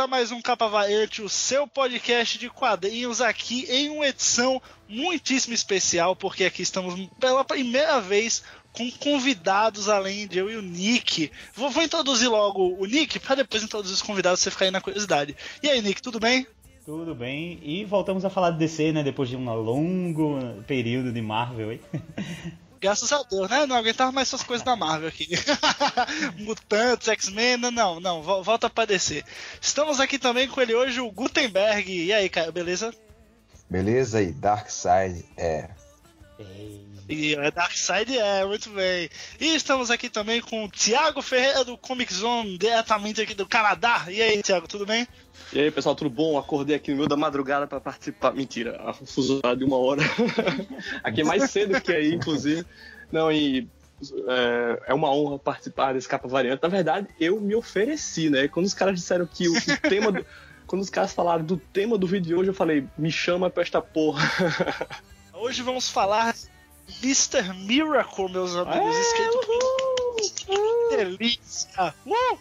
a mais um Capa Variante, o seu podcast de quadrinhos aqui em uma edição muitíssimo especial, porque aqui estamos pela primeira vez com convidados além de eu e o Nick. Vou, vou introduzir logo o Nick para depois introduzir os convidados você ficar aí na curiosidade. E aí, Nick, tudo bem? Tudo bem. E voltamos a falar de DC, né? Depois de um longo período de Marvel, hein? Graças a Deus, né? Não aguentava mais essas coisas da Marvel aqui. Mutantes, X-Men, não, não, volta pra descer. Estamos aqui também com ele hoje, o Gutenberg. E aí, cara, beleza? Beleza, e Darkseid é. E é Darkseid é, muito bem. E estamos aqui também com o Thiago Ferreira do Comic Zone, diretamente aqui do Canadá. E aí, Thiago, tudo bem? E aí, pessoal, tudo bom? Acordei aqui no meio da madrugada para participar. Mentira, a fuso de uma hora. aqui é mais cedo que aí, inclusive. Não, e é, é, uma honra participar desse capa variante. Na verdade, eu me ofereci, né? Quando os caras disseram que o, o tema. Do... Quando os caras falaram do tema do vídeo de hoje, eu falei, me chama pra esta porra. Hoje vamos falar Mr. Miracle, meus amigos. É, que delícia! Uh!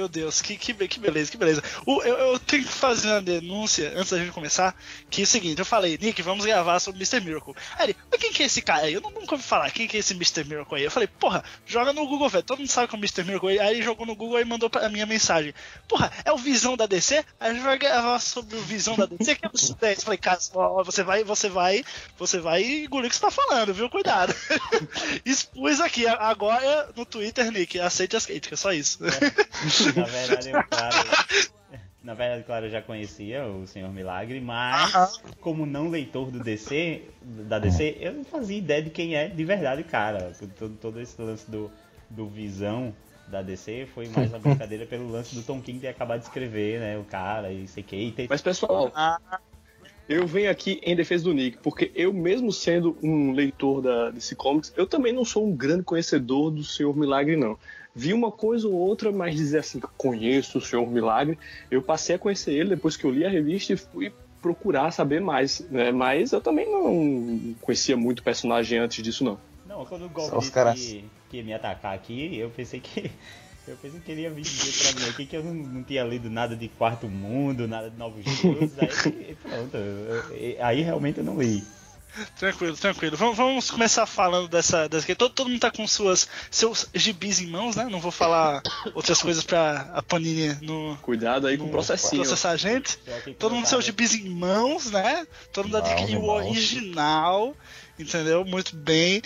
Meu Deus, que, que, que beleza, que beleza. O, eu, eu, tenho que fazer uma denúncia antes da gente começar. Que é o seguinte, eu falei, Nick, vamos gravar sobre Mr. Miracle. Aí ele, mas quem que é esse cara aí? Eu nunca ouvi falar, quem que é esse Mr. Miracle aí? Eu falei, porra, joga no Google, velho. Todo mundo sabe que é o Mr. Miracle. Aí ele jogou no Google e mandou pra minha mensagem. Porra, é o Visão da DC? Aí a gente vai gravar sobre o Visão da DC, que é o Eu falei, cara, você vai, você vai, você vai engolir o que você tá falando, viu? Cuidado. Expus aqui, agora no Twitter, Nick, aceite as críticas, só isso. É. Na verdade, eu, claro, na verdade, claro, eu já conhecia o Senhor Milagre, mas como não leitor do DC, da DC, eu não fazia ideia de quem é de verdade, cara. Todo, todo esse lance do, do Visão da DC foi mais uma brincadeira pelo lance do Tom King ter acabado de escrever, né? O cara e sei que. Ter... Mas pessoal, eu venho aqui em defesa do Nick, porque eu mesmo sendo um leitor da DC Comics, eu também não sou um grande conhecedor do Senhor Milagre, não vi uma coisa ou outra, mas dizer assim, conheço o Senhor Milagre, eu passei a conhecer ele depois que eu li a revista e fui procurar saber mais, né? Mas eu também não conhecia muito o personagem antes disso, não. Não, quando o Golpe caras... que, que me atacar aqui, eu pensei que eu pensei que ele ia vir dizer pra mim aqui que eu não, não, tinha lido nada de Quarto Mundo, nada de Novos Deuses, aí pronto, eu, eu, aí realmente eu não li. Tranquilo, tranquilo. Vamos, vamos começar falando dessa. dessa todo, todo mundo tá com suas, seus gibis em mãos, né? Não vou falar outras coisas pra a Panini no. Cuidado aí com o processinho. Processar a gente. Todo mundo com seus gibis em mãos, né? Todo mundo adquiriu o original. Entendeu? Muito bem.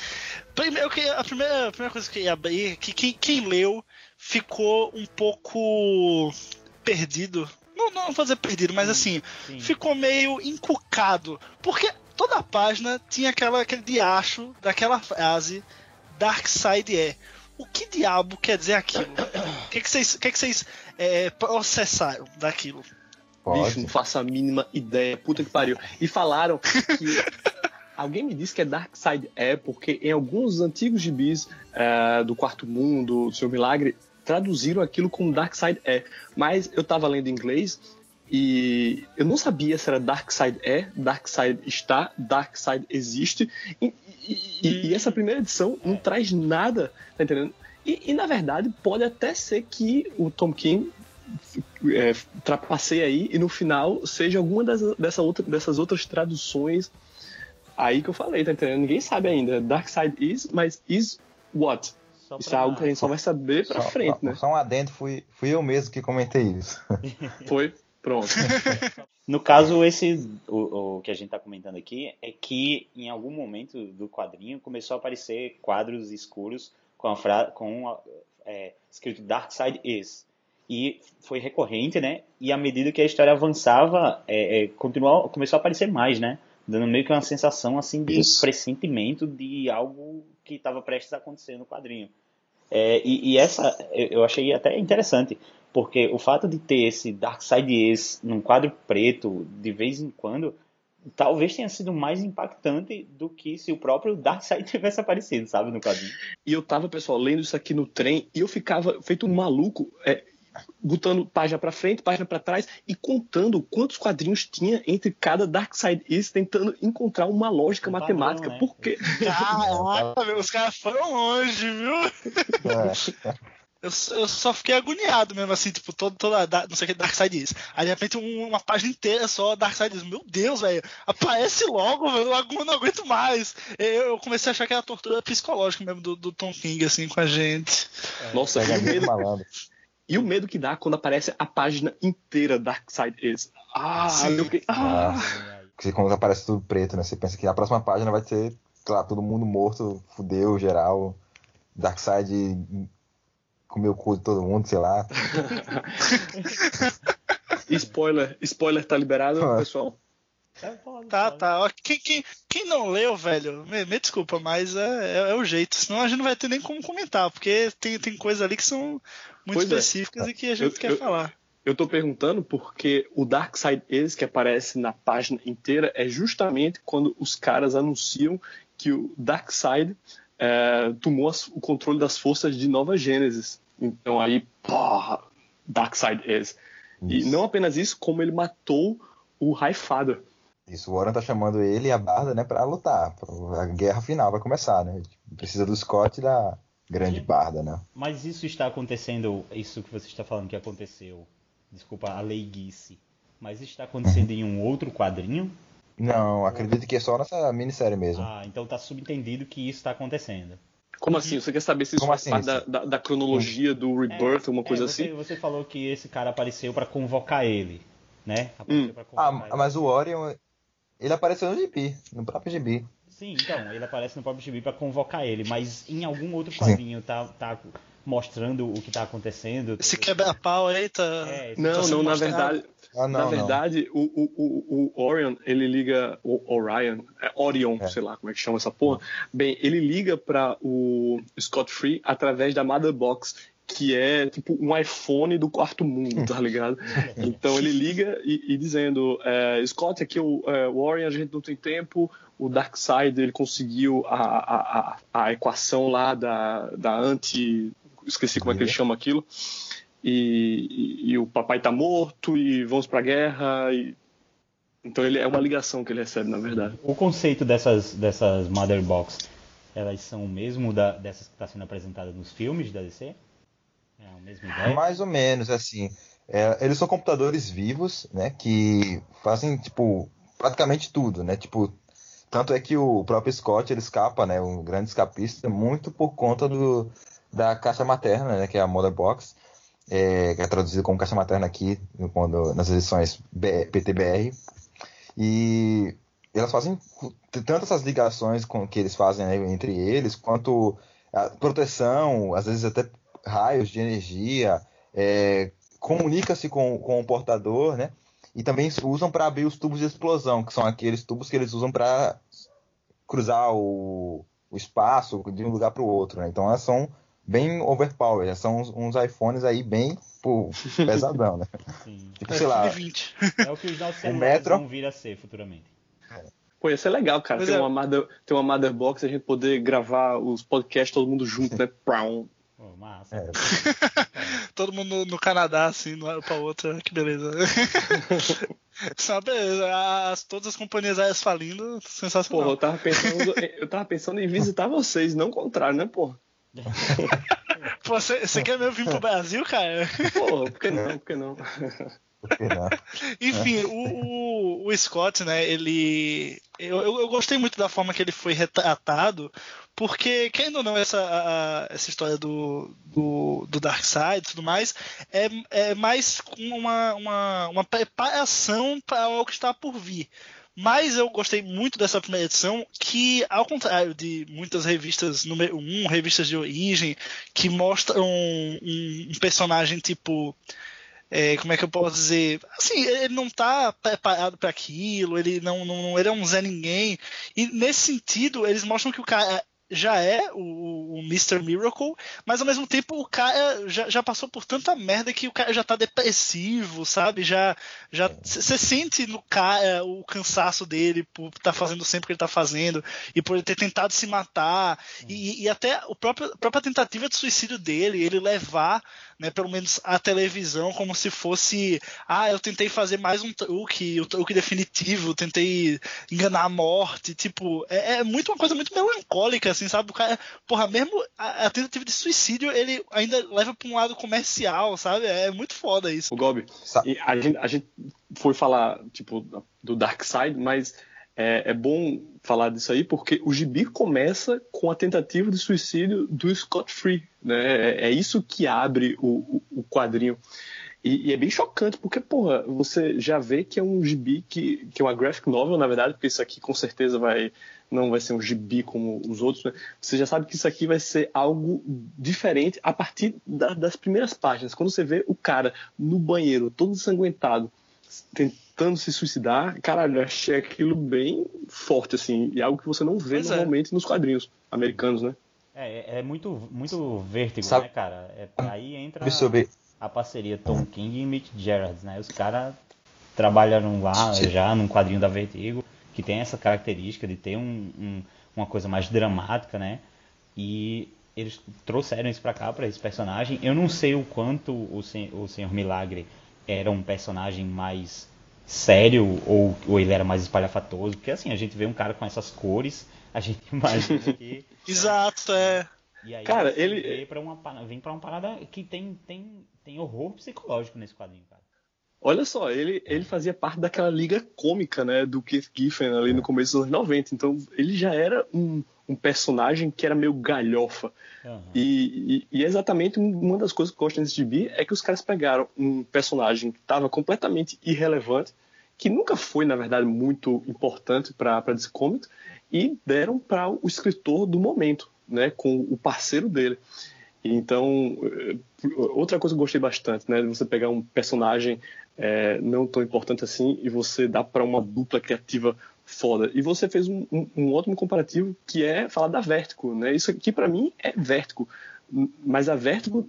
Primeiro, a, primeira, a primeira coisa que eu ia abrir é que quem, quem leu ficou um pouco perdido não, não vou dizer perdido, mas assim, sim. ficou meio encucado. Porque toda a página tinha aquela, aquele diacho daquela frase Dark Side é. O que diabo quer dizer aquilo? O que, que vocês, que que vocês é, processaram daquilo? Bicho, não faço a mínima ideia. Puta que pariu. E falaram que. Alguém me disse que é Dark Side é, porque em alguns antigos gibis é, do Quarto Mundo, do Seu Milagre, traduziram aquilo como Dark Side é. Mas eu tava lendo em inglês e eu não sabia se era Dark Side é, Dark Side está, Dark Side existe. E, e, e essa primeira edição não traz nada, tá entendendo? E, e, na verdade pode até ser que o Tom King é, trapaceie aí e no final seja alguma das, dessa outra, dessas outras traduções aí que eu falei, tá entendendo? Ninguém sabe ainda. Dark Side is, mas is what? Pra... Isso é algo que a gente só vai saber pra só, frente, só, né? Só um adendo, fui, fui eu mesmo que comentei isso. Foi? Pronto. no caso, esse o, o, que a gente está comentando aqui é que em algum momento do quadrinho começou a aparecer quadros escuros com a fra com é, escrito Dark Side Is. E foi recorrente, né? E à medida que a história avançava, é, é, continuou, começou a aparecer mais, né? Dando meio que uma sensação assim de Isso. pressentimento de algo que estava prestes a acontecer no quadrinho. É, e, e, essa eu achei até interessante, porque o fato de ter esse Darkseid Ace num quadro preto de vez em quando, talvez tenha sido mais impactante do que se o próprio Darkseid tivesse aparecido, sabe, no quadrinho. E eu tava, pessoal, lendo isso aqui no trem e eu ficava feito um maluco. É, botando página para frente, página para trás e contando quantos quadrinhos tinha entre cada Dark Side East, tentando encontrar uma lógica um matemática. Padrão, né? Porque. Caraca, os caras foram longe, viu? É. eu, eu só fiquei agoniado mesmo, assim, tipo, todo, toda, não sei o que Dark Side diz. Aí de repente um, uma página inteira só Dark Side diz, meu Deus, velho, aparece logo, velho, eu não aguento mais. Eu, eu, comecei a achar que era tortura psicológica mesmo do, do Tom King, assim, com a gente. Nossa, e o, medo, e o medo que dá quando aparece a página inteira Dark Side is. Ah, meu que. Ah. Porque quando aparece tudo preto, né? Você pensa que a próxima página vai ser, claro, todo mundo morto, fudeu, geral. Darkseid comeu o cu de todo mundo, sei lá. spoiler, spoiler tá liberado, ah. pessoal? Tá, tá. Quem, quem, quem não leu, velho, me, me desculpa, mas é, é, é, o jeito. Senão a gente não vai ter nem como comentar, porque tem, tem coisas ali que são muito pois é. específicas é. e que a gente eu, quer eu, falar. Eu tô perguntando porque o Dark Side Is que aparece na página inteira é justamente quando os caras anunciam que o Dark Side é, tomou o controle das forças de Nova Gênesis. Então aí, porra, Darkseid is. E não apenas isso, como ele matou o High Father. Isso, o Warren tá chamando ele e a Barda, né, pra lutar. A guerra final vai começar, né? Precisa do Scott e da grande Sim. Barda, né? Mas isso está acontecendo, isso que você está falando que aconteceu, desculpa, a leiguice. Mas isso está acontecendo em um outro quadrinho? Não, acredito que é só nessa minissérie mesmo. Ah, então tá subentendido que isso tá acontecendo. Como assim? Você quer saber se isso faz assim, parte da, da, da, cronologia do Rebirth, é, uma coisa é, você, assim? Você falou que esse cara apareceu para convocar ele, né? Hum. Convocar ah, ele. mas o Orion, ele apareceu no GB, no próprio GB. Sim, então, ele aparece no próprio GB para convocar ele, mas em algum outro quadrinho tá, tá mostrando o que tá acontecendo. Esse quebra-pau aí tá. É, não, tá não, na verdade. Ah, não, na verdade, o, o, o, Orion, ele liga. O Orion, é Orion, é. sei lá como é que chama essa porra. Bem, ele liga para o Scott Free através da Mother Box, que é tipo um iPhone do quarto mundo, tá ligado? então ele liga e, e dizendo: é, Scott, aqui o, é, o Orion, a gente não tem tempo. O Darkseid ele conseguiu a, a, a, a equação lá da, da anti. Esqueci como é que ele chama aquilo e, e, e o papai está morto e vamos para a guerra. E... Então ele é uma ligação que ele recebe, na verdade. O conceito dessas, dessas Mother Box, elas são o mesmo da, dessas que está sendo apresentadas nos filmes da DC? É a mesma ideia? Mais ou menos, assim. É, eles são computadores vivos, né? Que fazem, tipo, praticamente tudo, né? Tipo, tanto é que o próprio Scott ele escapa, né? Um grande escapista, muito por conta do, da caixa materna, né? Que é a Mother Box é, que é traduzido como caixa materna aqui quando, nas edições PTBR. E elas fazem tanto essas ligações com que eles fazem né, entre eles, quanto a proteção, às vezes até raios de energia, é, comunica-se com, com o portador, né? E também usam para abrir os tubos de explosão, que são aqueles tubos que eles usam para cruzar o, o espaço de um lugar para o outro. Né? Então elas são bem overpowered. São uns, uns iPhones aí bem pô, pesadão, né? Sim. Tipo, sei lá. É o que os nossos metro... vão vir a ser futuramente. Pô, ia ser legal, cara. ter, é. uma mother, ter uma Motherbox e a gente poder gravar os podcasts todo mundo junto, né? Oh, massa. É. todo mundo no, no Canadá, assim, de uma pra outra. Que beleza. Só beleza. As, todas as companhias aéreas falindo, sensacional. Porra, eu tava pensando, eu tava pensando em visitar vocês, não o contrário, né, porra? Você, você quer mesmo vir pro Brasil, cara? Pô, por que não? Por que não? Enfim, o, o, o, Scott, né, ele. Eu, eu gostei muito da forma que ele foi retratado, porque, querendo ou não, essa, a, essa história do, do, do Darkseid e tudo mais é, é mais uma, uma, uma preparação para o que está por vir. Mas eu gostei muito dessa primeira edição, que, ao contrário de muitas revistas número 1, revistas de origem, que mostram um, um personagem tipo. É, como é que eu posso dizer? Assim, ele não está preparado para aquilo, ele não, não, ele é um Zé Ninguém. E nesse sentido, eles mostram que o cara já é o, o Mr. Miracle, mas ao mesmo tempo o cara já, já, passou por tanta merda que o cara já tá depressivo, sabe? Já já você sente no cara o cansaço dele por estar tá fazendo sempre o que ele tá fazendo e por ele ter tentado se matar e, e, até o próprio, a própria tentativa de suicídio dele, ele levar né, pelo menos a televisão como se fosse, ah, eu tentei fazer mais um truque, o truque definitivo, tentei enganar a morte, tipo, é, é muito uma coisa muito melancólica, assim, assim, sabe? O cara, porra, mesmo a, a tentativa de suicídio, ele ainda leva pra um lado comercial, sabe? É muito foda isso. O Gobi, a gente, a gente foi falar, tipo, do Dark Side, mas é, é, bom falar disso aí porque o gibi começa com a tentativa de suicídio do Scott Free. Né? É, é isso que abre o, o, o quadrinho. E, e, é bem chocante, porque, porra, você já vê que é um gibi que, que é uma graphic novel, na verdade, porque isso aqui com certeza vai não vai ser um gibi como os outros, né? Você já sabe que isso aqui vai ser algo diferente a partir da, das primeiras páginas. Quando você vê o cara no banheiro, todo ensanguentado, tentando se suicidar, caralho, eu achei aquilo bem forte, assim, e algo que você não vê pois é. normalmente é. nos quadrinhos americanos, né? É, é muito, muito vértigo, Sabe? né, cara? É, aí entra a, a parceria Tom King e Mitch Gerards, né? Os caras trabalharam lá já num quadrinho da Vertigo, que tem essa característica de ter um, um, uma coisa mais dramática, né? E eles trouxeram isso pra cá, pra esse personagem. Eu não sei o quanto o, sen o Senhor Milagre era um personagem mais sério ou, ou ele era mais espalhafatoso, porque assim, a gente vê um cara com essas cores, a gente imagina que. Exato, é. E aí cara, ele vem para uma vem para uma parada que tem, tem, tem horror psicológico nesse quadrinho, cara. Olha só, ele, ele fazia parte daquela liga cômica, né, do Keith Giffen ali no começo dos anos 90. Então, ele já era um, um personagem que era meio galhofa. Uhum. E, e, e, é exatamente uma das coisas que eu gosto nesse gibi é que os caras pegaram um personagem que estava completamente irrelevante, que nunca foi, na verdade, muito importante para DC Comics, e deram para o escritor do momento, né, com o parceiro dele. Então, eh, outra coisa que eu gostei bastante, né, de você pegar um personagem é, não tão importante assim e você dá para uma dupla criativa foda. E você fez um, um, um, ótimo comparativo que é falar da Vertigo, né? Isso aqui para mim é Vertigo, mas a Vertigo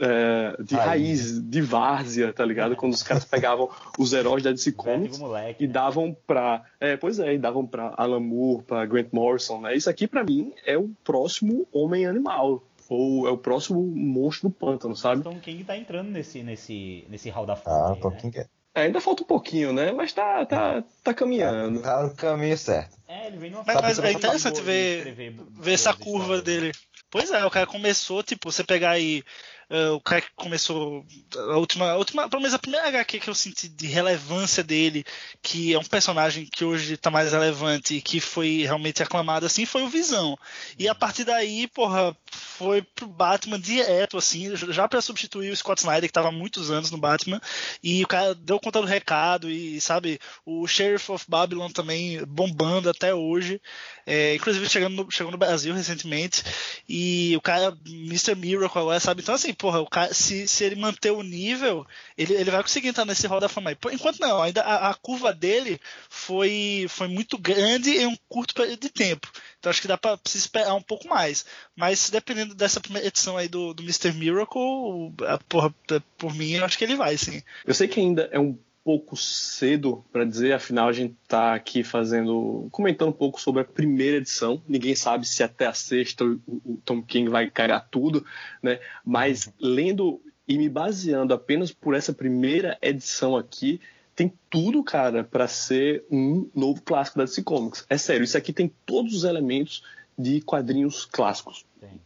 é, de Aí. raiz, de várzea, tá ligado? Quando os caras pegavam os heróis da DC Comics moleque, e né? davam pra, é, pois é, e davam para Alan Moore, para Grant Morrison, né? Isso aqui para mim é o próximo Homem Animal, ou é o próximo monstro do pântano, sabe? Tom King tá entrando nesse, nesse, nesse hall da fama. Ah, Tom né? King é. É, ainda falta um pouquinho, né? Mas tá, tá, tá caminhando. Tá no caminho certo. É, ele vem numa Mas, mas é interessante ver, ver essa curva dele. Pois é, o cara começou, tipo, você pegar aí Uh, o cara que começou a última, a última, pelo menos a primeira HQ que eu senti de relevância dele, que é um personagem que hoje está mais relevante e que foi realmente aclamado assim, foi o Visão. E a partir daí, porra, foi pro Batman direto, assim, já para substituir o Scott Snyder, que estava há muitos anos no Batman, e o cara deu conta do recado, e sabe, o Sheriff of Babylon também bombando até hoje, é, inclusive chegando no, chegou no Brasil recentemente, e o cara, Mr. Miracle sabe, então assim, porra, o cara, se, se ele manter o nível, ele, ele vai conseguir entrar nesse Hall da Fama. Enquanto não, ainda a, a, curva dele foi, foi muito grande em um curto período de tempo. Então acho que dá para se esperar um pouco mais. Mas dependendo dessa primeira edição aí do, do Mr. Miracle, a, porra, por mim, eu acho que ele vai, sim. Eu sei que ainda é um pouco cedo para dizer, afinal a gente está aqui fazendo, comentando um pouco sobre a primeira edição. Ninguém sabe se até a sexta o, o Tom King vai cagar tudo, né? Mas lendo e me baseando apenas por essa primeira edição aqui, tem tudo, cara, para ser um novo clássico da DC Comics. É sério, isso aqui tem todos os elementos de quadrinhos clássicos. Tem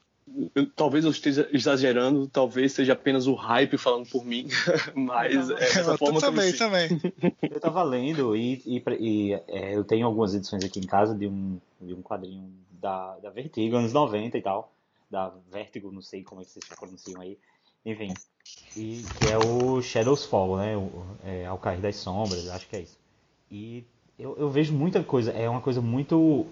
eu, talvez eu esteja exagerando, talvez seja apenas o hype falando por mim, mas é dessa forma também, que eu também. Eu tava lendo e, e, e é, eu tenho algumas edições aqui em casa de um, de um quadrinho da, da Vertigo, anos 90 e tal, da Vertigo, não sei como é que vocês pronunciam aí, enfim, e que é o Shadows Fall, né, o, é, Ao Cair das Sombras, acho que é isso. E eu, eu vejo muita coisa, é uma coisa muito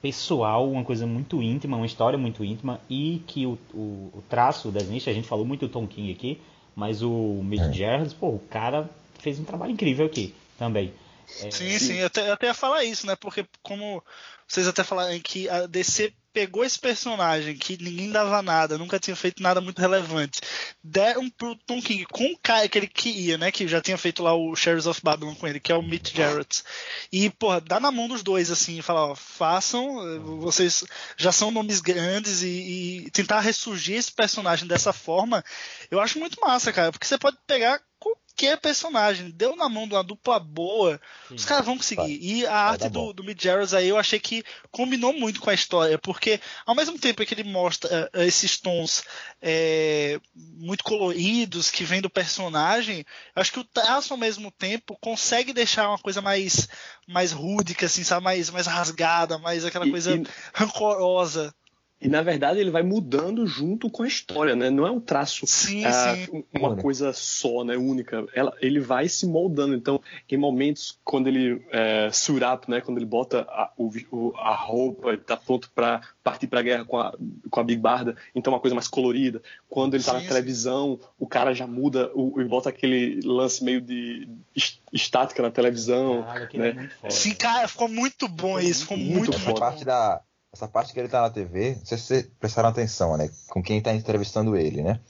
pessoal, uma coisa muito íntima, uma história muito íntima e que o, o, o traço das nichas, a gente falou muito do Tom King aqui, mas o Mitch é. Gerards, pô, o cara fez um trabalho incrível aqui também. É, sim, sim, eu até, eu até ia falar isso, né? Porque como vocês até falaram que a DC pegou esse personagem que ninguém dava nada, nunca tinha feito nada muito relevante, deram pro Tom King com o cara que ele queria, né? Que já tinha feito lá o Sheriff of Babylon com ele, que é o Mitch Jarrett. E, porra, dá na mão dos dois, assim, e falar, ó, façam, vocês já são nomes grandes e, e tentar ressurgir esse personagem dessa forma, eu acho muito massa, cara, porque você pode pegar qualquer personagem. Deu na mão de uma dupla boa, Sim. os caras vão conseguir. E a arte do, do Mid aí eu achei que combinou muito com a história, porque ao mesmo tempo que ele mostra uh, esses tons é, muito coloridos que vem do personagem, acho que o traço ao mesmo tempo consegue deixar uma coisa mais mais rúdica, assim, sabe? Mais, mais rasgada, mais aquela e, coisa e... rancorosa. E na verdade ele vai mudando junto com a história, né? Não é um traço, sim, ah, sim. uma coisa só, né? Única. Ela, ele vai se moldando. Então, em momentos quando ele é, surap, né? Quando ele bota a, o, a roupa, ele tá pronto para partir para a guerra com a, com a Big Barda, então uma coisa mais colorida. Quando ele tá sim, na televisão, o cara já muda o, e bota aquele lance meio de estática na televisão. né? É sim, cara, ficou muito bom isso. Ficou muito, muito, muito bom. parte da essa parte que ele tá na TV, não sei se vocês prestaram atenção, né? Com quem tá entrevistando ele, né?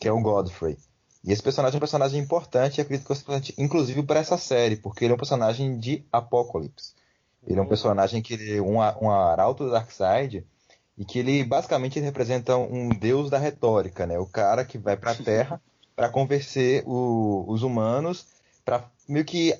Que é o Godfrey. E esse personagem é um personagem importante, acredito que é importante, inclusive para essa série, porque ele é um personagem de Apocalipse. Ele é um uhum. personagem que ele é um, um arauto do Darkseid e que ele basicamente ele representa um deus da retórica, né? O cara que vai para a Terra para convencer o, os humanos, para meio que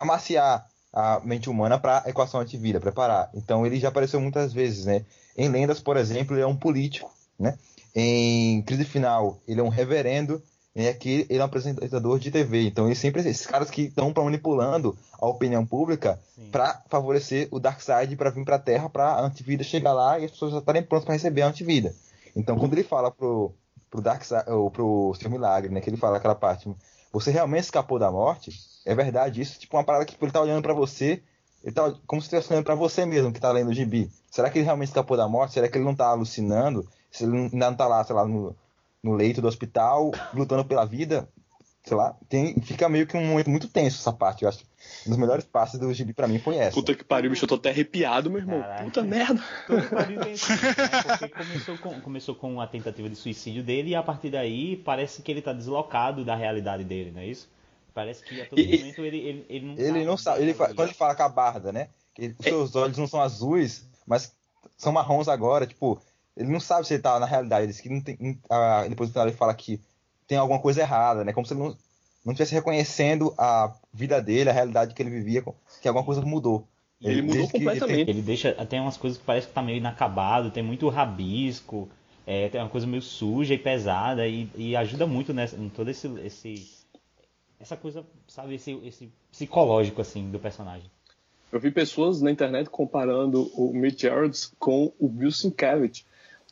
amaciar a mente humana para a equação antivida, preparar. Então ele já apareceu muitas vezes, né? Em lendas, por exemplo, ele é um político, né? Em crise final, ele é um reverendo, e aqui ele é um apresentador de TV. Então ele sempre esses caras que estão manipulando a opinião pública para favorecer o Darkseid para vir para a Terra para a antivida chegar lá e as pessoas já estarem prontas para receber a antivida. Então quando ele fala pro pro Darkseid ou pro Seu Milagre, né, que ele fala aquela parte, você realmente escapou da morte? É verdade isso? Tipo, uma parada que tipo, ele tá olhando para você, ele tá como se estivesse olhando para você mesmo que tá lendo o gibi. Será que ele realmente escapou da morte? Será que ele não tá alucinando? Se ele ainda não tá lá, sei lá, no, no leito do hospital, lutando pela vida? Sei lá, tem, fica meio que um momento muito tenso essa parte, eu acho. Um dos melhores passes do gibi pra mim foi essa. Puta que pariu, bicho, eu tô até arrepiado, meu irmão. Caraca. Puta merda. Puta que pariu né? Porque começou com, começou com a tentativa de suicídio dele e a partir daí parece que ele tá deslocado da realidade dele, não é isso? Parece que a todo e, momento ele, ele, ele não Ele não sabe. Ele quando ele fala com a barda, né? Que os seus olhos não são azuis, mas são marrons agora. Tipo, ele não sabe se ele tá na realidade. Ele, que não tem, ah, depois ele fala que tem alguma coisa errada, né? Como se ele não, não estivesse reconhecendo a vida dele, a realidade que ele vivia, que alguma coisa mudou. Ele, ele mudou completamente. Ele, ele, deixa até umas coisas que parece que tá meio inacabado, tem muito rabisco, é, tem uma coisa meio suja e pesada e, e ajuda muito nessa, em todo esse, esse essa coisa, sabe, esse, esse psicológico assim do personagem. Eu vi pessoas na internet comparando o Mitch Gerards com o Bill Sienkiewicz.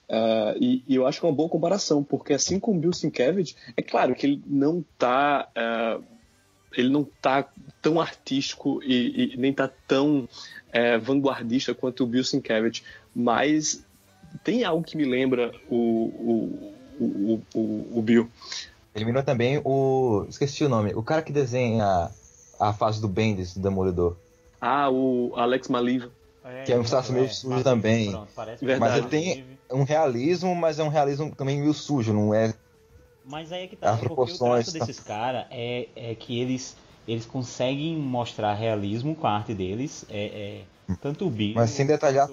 Uh, e, e, eu acho que é uma boa comparação, porque assim como o Bill Sienkiewicz, é claro que ele não está uh, ele não tá tão artístico e, e nem está tão uh, vanguardista quanto o Bill Sienkiewicz, mas tem algo que me lembra o, o, o, o, o Bill. Eliminou também o. Esqueci o nome. O cara que desenha a fase do Bendis do Demolidor. Ah, o Alex Maliv. É, que é um traço meio é, sujo também. Pronto, mas ele tem um realismo, mas é um realismo também meio sujo, não é. Mas aí é que tá. As proporções. O tá... desses caras é, é que eles, eles conseguem mostrar realismo com a arte deles. É, é tanto o Bill. Mas sem detalhar.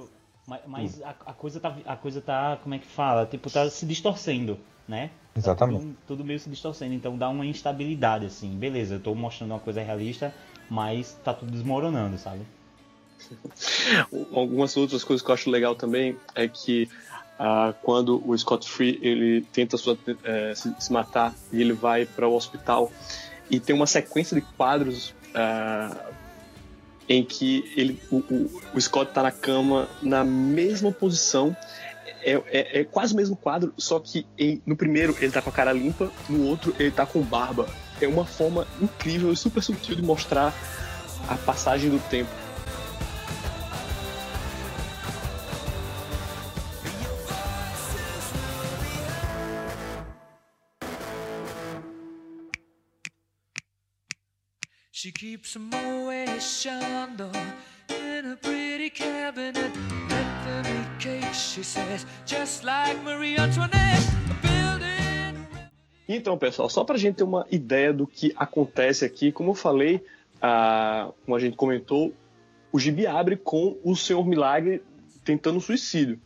mas, mas a, a, coisa tá, a coisa tá. Como é que fala? Tipo, tá se distorcendo né? Exatamente. Tá tudo, tudo, meio se distorcendo, então dá uma instabilidade, assim. Beleza, eu tô mostrando uma coisa realista, mas tá tudo desmoronando, sabe? Algumas outras coisas que eu acho legal também é que ah, quando o Scott Free ele tenta sua, é, se, se, matar e ele vai para o hospital e tem uma sequência de quadros ah, em que ele, o, o, o Scott está na cama na mesma posição é, é, é, quase o mesmo quadro, só que em, no primeiro ele tá com a cara limpa, no outro ele tá com barba. É uma forma incrível e super sutil de mostrar a passagem do tempo. She keeps in a pretty cabinet. She says, just like Marie Antoinette. Então, pessoal, só para a gente ter uma ideia do que acontece aqui, como eu falei, ah, como a gente comentou, o gibi abre com o Senhor Milagre tentando suicídio.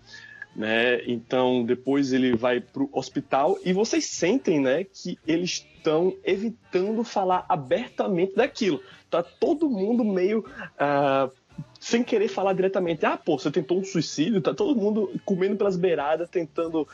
né? Então depois ele vai pro hospital e vocês sentem, né, que eles estão evitando falar abertamente daquilo. Tá todo mundo meio uh, sem querer falar diretamente. Ah, pô, você tentou um suicídio, tá todo mundo comendo pelas beiradas, tentando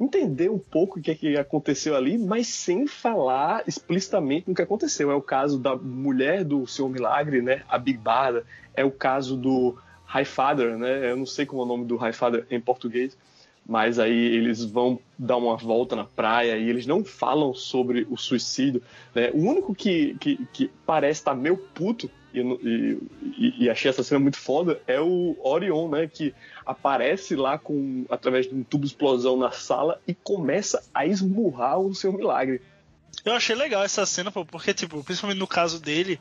entender um pouco o que, é que aconteceu ali, mas sem falar explicitamente no que aconteceu. É o caso da mulher do Senhor Milagre, né? A Big Barda. É o caso do Highfather, né? Eu não sei como é o nome do Highfather em português, mas aí eles vão dar uma volta na praia e eles não falam sobre o suicídio. Né? O único que, que, que parece estar meio puto e, e, e, achei essa cena muito foda é o Orion, né? Que aparece lá com através de um tubo explosão na sala e começa a esmurrar o seu milagre. Eu achei legal essa cena, pô, porque, tipo, principalmente no caso dele,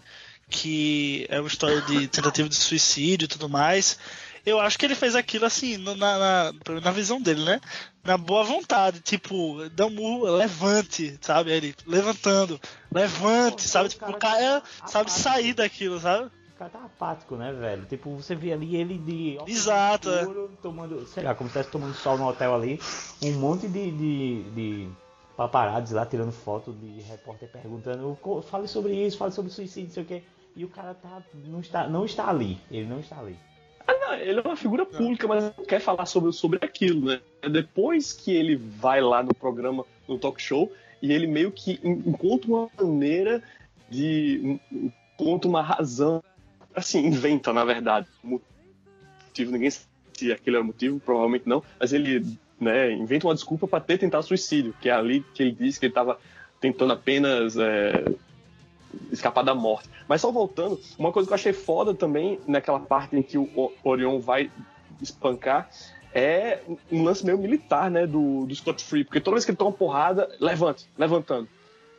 que é uma história de tentativa de suicídio e tudo mais. Eu acho que ele fez aquilo assim, na, na, na visão dele, né? Na boa vontade, tipo, dá um murro, levante, sabe? Ele levantando, levante, Pô, sabe? Tipo, o cara tá sabe sair daquilo, sabe? O cara tá apático, né, velho? Tipo, você vê ali ele de. Exato. É. Tomando, sei lá, como se estivesse tomando sol no hotel ali. Um monte de, de, de paparazzi lá tirando foto de repórter perguntando: fale sobre isso, fale sobre suicídio, não sei o quê e o cara tá, não, está, não está ali. Ele não está ali. Ele é uma figura pública, mas não quer falar sobre, sobre aquilo, né? Depois que ele vai lá no programa, no talk show, e ele meio que encontra uma maneira de. encontra uma razão. Assim, inventa, na verdade, motivo. Ninguém sabe se aquele era o motivo, provavelmente não, mas ele né, inventa uma desculpa para ter tentado suicídio, que é ali que ele disse que ele estava tentando apenas é, escapar da morte. Mas só voltando, uma coisa que eu achei foda também naquela parte em que o Orion vai espancar é um lance meio militar, né, do, do Scott Free, porque toda vez que ele toma uma porrada, levante, levantando.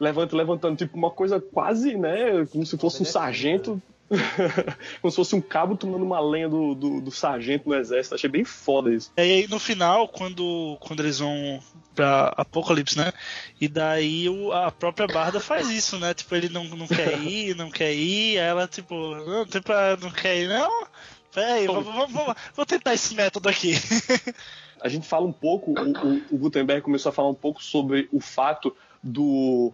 Levanta, levantando, tipo uma coisa quase, né, como se fosse um sargento Como se fosse um cabo tomando uma lenha do, do, do, sargento no exército. Achei bem foda isso. E aí no final, quando, quando eles vão pra Apocalipse, né? E daí o, a própria Barda faz isso, né? Tipo, ele não, não quer ir, não quer ir. Aí ela, tipo, não, tipo, não quer ir, não. Peraí, vou, vou, vou, vou tentar esse método aqui. a gente fala um pouco, o, o, Gutenberg começou a falar um pouco sobre o fato do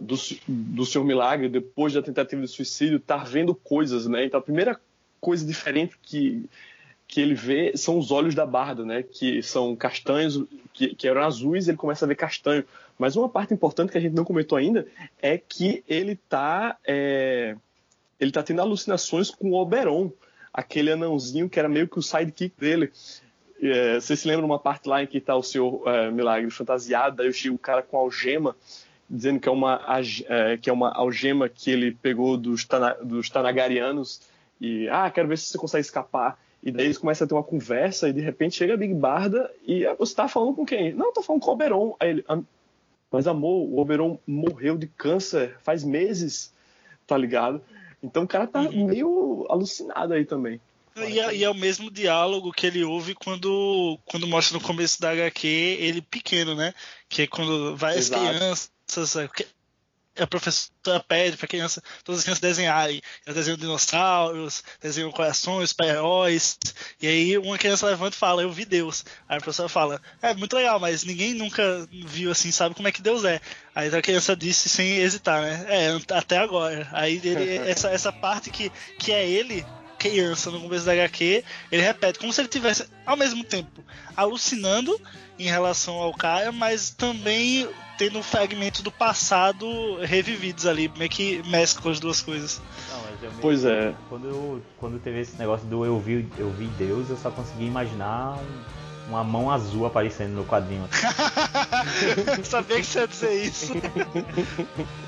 do, do Milagre, depois da tentativa de suicídio, estar tá vendo coisas, né? Então a primeira coisa diferente que, que ele vê são os olhos da Barda, né? Que são castanhos, que, que eram azuis, ele começa a ver castanho. Mas uma parte importante que a gente não comentou ainda é que ele está é, ele tá tendo alucinações com o Oberon, aquele anãozinho que era meio que o sidekick dele. É, você se lembra uma parte lá em que está o Senhor é, Milagre fantasiado, daí o cara com algema dizendo que é uma, é, que é uma algema que ele pegou dos, tana, dos Tanagarianos e, ah, quero ver se você consegue escapar. E daí eles começam a ter uma conversa e de repente chega a Big Barda e ah, você tá falando com quem? Não, tô falando com o Oberon. Aí ele, ah, mas amor, o Oberon morreu de câncer faz meses, tá ligado? Então o cara tá meio alucinado aí também. E é, e é, o mesmo diálogo que ele ouve quando, quando mostra no começo da HQ ele pequeno, né? Que é quando vai Exato. as crianças a professora pede para criança, todas as crianças desenharem. Elas desenham dinossauros, desenham corações, super-heróis. E aí uma criança levanta e fala, eu vi Deus. Aí a professora fala, é muito legal, mas ninguém nunca viu assim, sabe como é que Deus é. Aí a criança disse sem hesitar, né? É, até agora. Aí ele, essa, essa parte que, que é ele criança no começo da HQ, ele repete como se ele tivesse ao mesmo tempo alucinando em relação ao cara, mas também tendo fragmentos do passado revividos ali, meio que mescla as duas coisas. Não, pois é. Quando, eu, quando teve esse negócio do eu vi, eu vi Deus, eu só consegui imaginar um, uma mão azul aparecendo no quadrinho. Sabia que você ia dizer isso.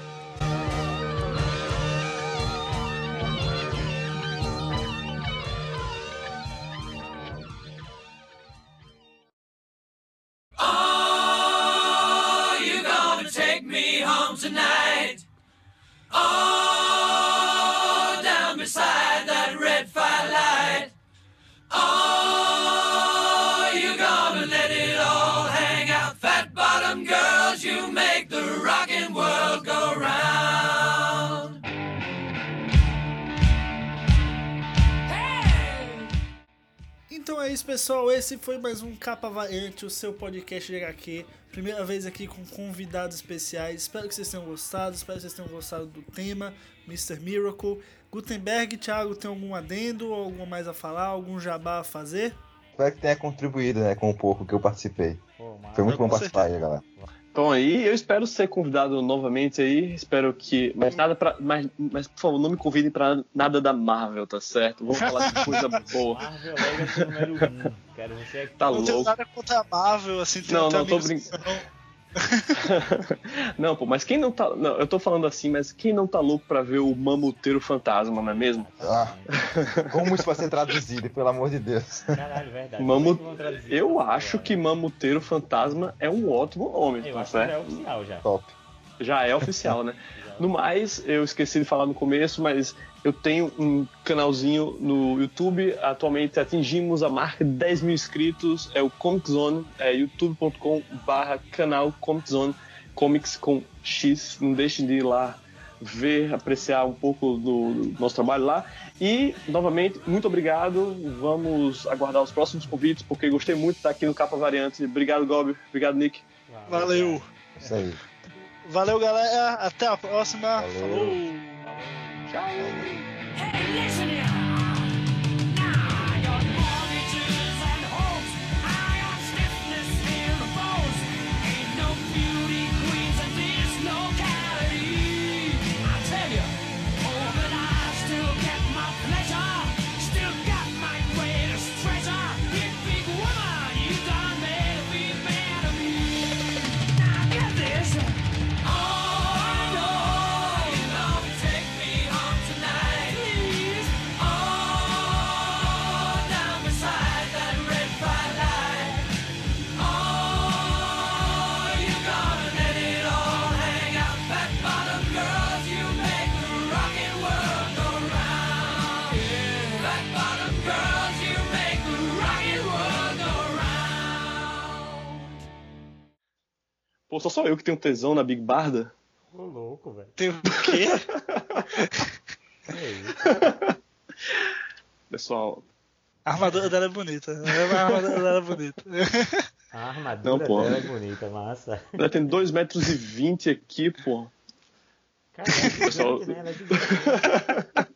Esse foi mais um Capa Variante, o seu podcast de HQ. Primeira vez aqui com convidados especiais. Espero que vocês tenham gostado. Espero que vocês tenham gostado do tema, Mr. Miracle. Gutenberg, Thiago, tem algum adendo, alguma mais a falar, algum jabá a fazer? Espero que tenha contribuído, né, com o pouco que eu participei. Pô, mas- Foi muito bom participar aí, galera. Então aí, eu espero ser convidado novamente aí. Espero que. Mas nada pra. Mas, mas por favor, não me convidem pra nada da Marvel, tá certo? Vamos falar de coisa boa. Marvel Legacy número 1. Quero você aqui. Tá não tenho louco. nada contra a Marvel, assim, tem Não, não, tô que brincando. não, pô, mas quem não tá. Não, eu tô falando assim, mas quem não tá louco pra ver o Mamuteiro Fantasma, não é mesmo? Ah, como isso vai ser traduzido, pelo amor de Deus? Caralho, verdade. Mamu- é Eu acho que Mamuteiro Fantasma é um ótimo nome, Eu tá acho que já é certo? oficial já. Top. Já é oficial, né? No mais, eu esqueci de falar no começo, mas eu tenho um canalzinho no YouTube. Atualmente atingimos a marca de 10 mil inscritos. É o Comic Zone, é youtube.com/barra canal Comic Zone, comics com X. Não deixem de ir lá ver, apreciar um pouco do, do nosso trabalho lá. E, novamente, muito obrigado. Vamos aguardar os próximos convites, porque gostei muito de estar aqui no Capa Variante. Obrigado, Gobi. Obrigado, Nick. Valeu. Isso aí. Valeu, galera. Até a próxima. Valeu. Falou. Hey, listen só sou eu que tenho tesão na Big Barda? Ô, louco, velho. Tem o quê? É isso. Pessoal, A armadura dela é bonita. A armadura dela é bonita. A armadura Não, pô. dela é bonita, massa. ela tem 2,20 metros e 20 aqui, pô. Caralho, que Pessoal- né? Ela é gigante.